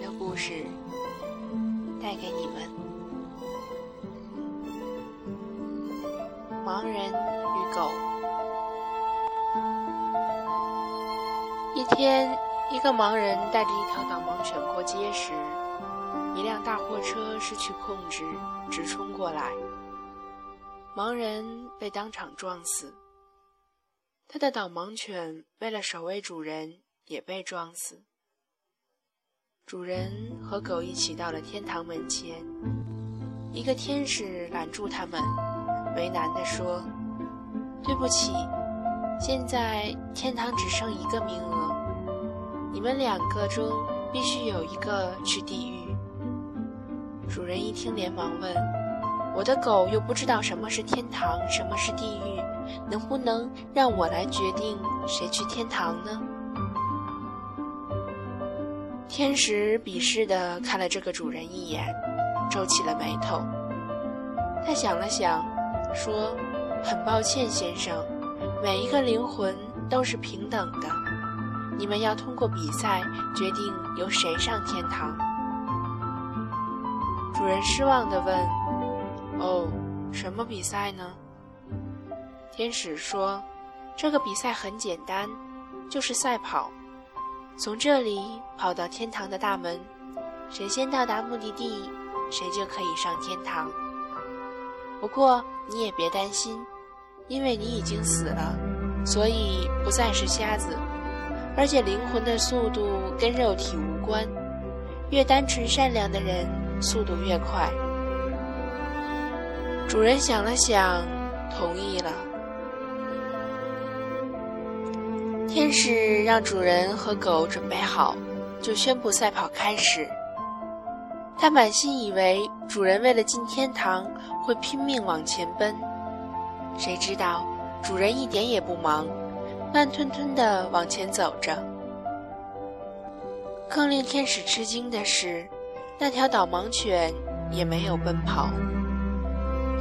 的故事，带给你们。盲人与狗。一天，一个盲人带着一条导盲犬过街时，一辆大货车失去控制，直冲过来，盲人被当场撞死。他的导盲犬为了守卫主人。也被撞死。主人和狗一起到了天堂门前，一个天使拦住他们，为难地说：“对不起，现在天堂只剩一个名额，你们两个中必须有一个去地狱。”主人一听，连忙问：“我的狗又不知道什么是天堂，什么是地狱，能不能让我来决定谁去天堂呢？”天使鄙视地看了这个主人一眼，皱起了眉头。他想了想，说：“很抱歉，先生，每一个灵魂都是平等的。你们要通过比赛决定由谁上天堂。”主人失望地问：“哦，什么比赛呢？”天使说：“这个比赛很简单，就是赛跑。”从这里跑到天堂的大门，谁先到达目的地，谁就可以上天堂。不过你也别担心，因为你已经死了，所以不再是瞎子。而且灵魂的速度跟肉体无关，越单纯善良的人速度越快。主人想了想，同意了。天使让主人和狗准备好，就宣布赛跑开始。他满心以为主人为了进天堂会拼命往前奔，谁知道主人一点也不忙，慢吞吞地往前走着。更令天使吃惊的是，那条导盲犬也没有奔跑，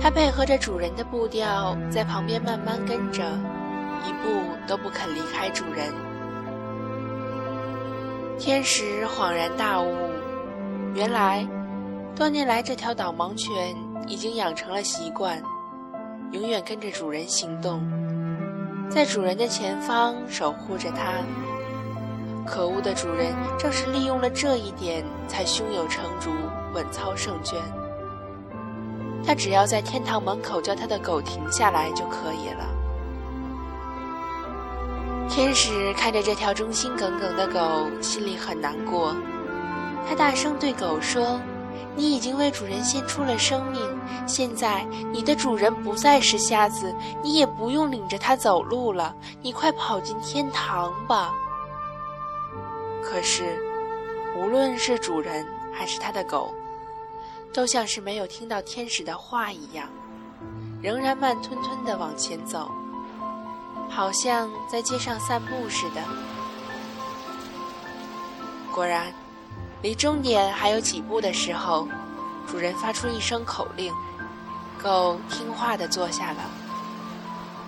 它配合着主人的步调，在旁边慢慢跟着。一步都不肯离开主人。天使恍然大悟，原来多年来这条导盲犬已经养成了习惯，永远跟着主人行动，在主人的前方守护着它。可恶的主人正是利用了这一点，才胸有成竹，稳操胜券。他只要在天堂门口叫他的狗停下来就可以了。天使看着这条忠心耿耿的狗，心里很难过。他大声对狗说：“你已经为主人献出了生命，现在你的主人不再是瞎子，你也不用领着他走路了。你快跑进天堂吧！”可是，无论是主人还是他的狗，都像是没有听到天使的话一样，仍然慢吞吞地往前走。好像在街上散步似的。果然，离终点还有几步的时候，主人发出一声口令，狗听话地坐下了。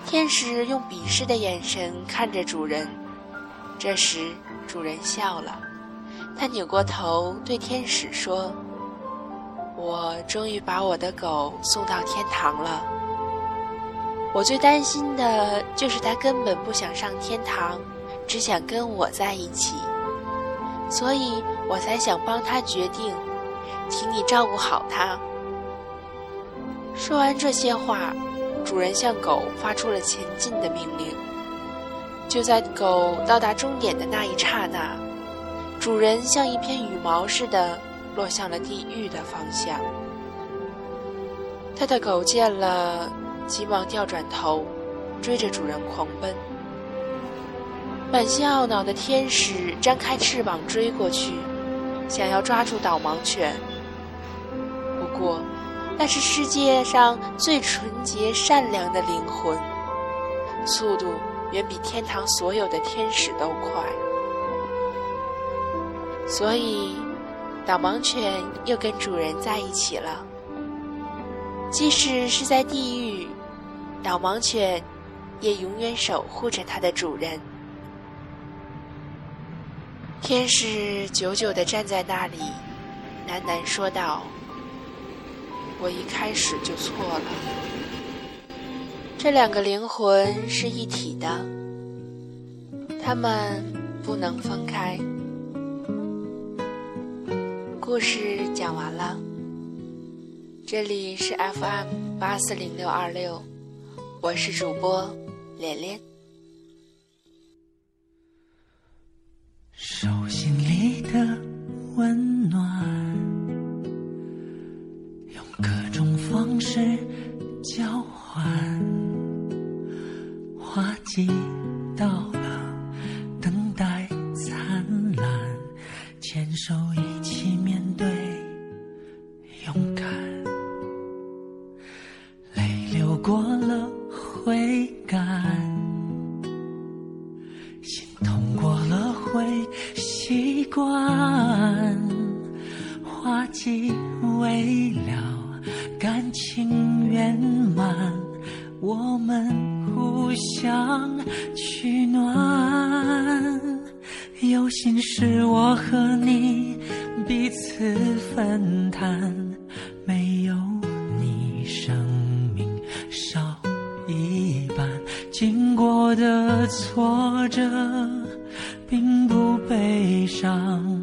天使用鄙视的眼神看着主人，这时主人笑了，他扭过头对天使说：“我终于把我的狗送到天堂了。”我最担心的就是他根本不想上天堂，只想跟我在一起，所以我才想帮他决定，请你照顾好他。说完这些话，主人向狗发出了前进的命令。就在狗到达终点的那一刹那，主人像一片羽毛似的落向了地狱的方向。他的狗见了。急忙调转头，追着主人狂奔。满心懊恼的天使张开翅膀追过去，想要抓住导盲犬。不过，那是世界上最纯洁善良的灵魂，速度远比天堂所有的天使都快。所以，导盲犬又跟主人在一起了。即使是在地狱。导盲犬也永远守护着它的主人。天使久久地站在那里，喃喃说道：“我一开始就错了。这两个灵魂是一体的，他们不能分开。”故事讲完了，这里是 FM 八四零六二六，我是主播连连。手心里的温暖，用各种方式交换，花季到了，等待灿烂，牵手一起。面对情圆满，我们互相取暖，有心事我和你彼此分担。没有你，生命少一半。经过的挫折并不悲伤，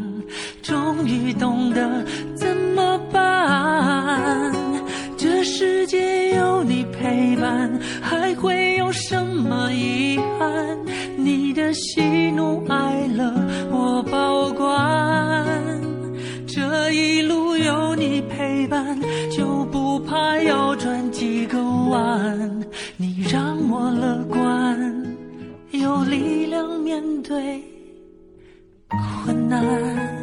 终于懂得怎么办，这世界有你陪伴，还会有什么遗憾？你的喜怒哀乐我保管。这一路有你陪伴，就不怕要转几个弯。你让我乐观，有力量面对困难。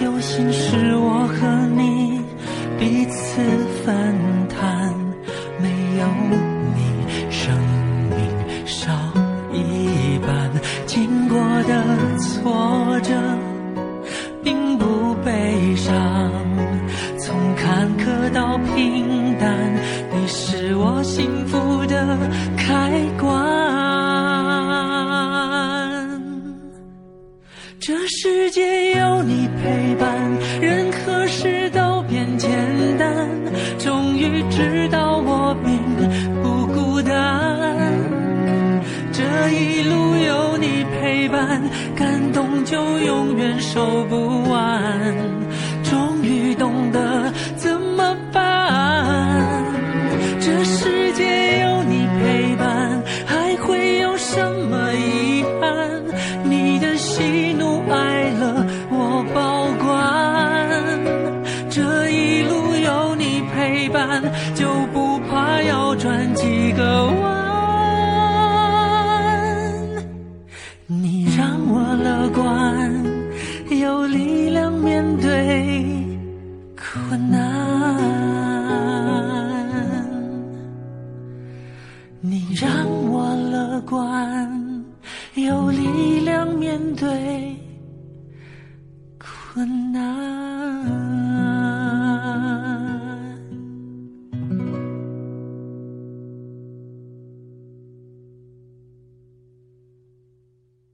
有心事我和你彼此分摊没有这世界有你陪伴任何事都变简单终于知道我并不孤单。这一路有你陪伴感动就永远收不完。就不怕要转几个弯。你让我乐观。有力量面对困难，你让我乐观，有力量面对困难。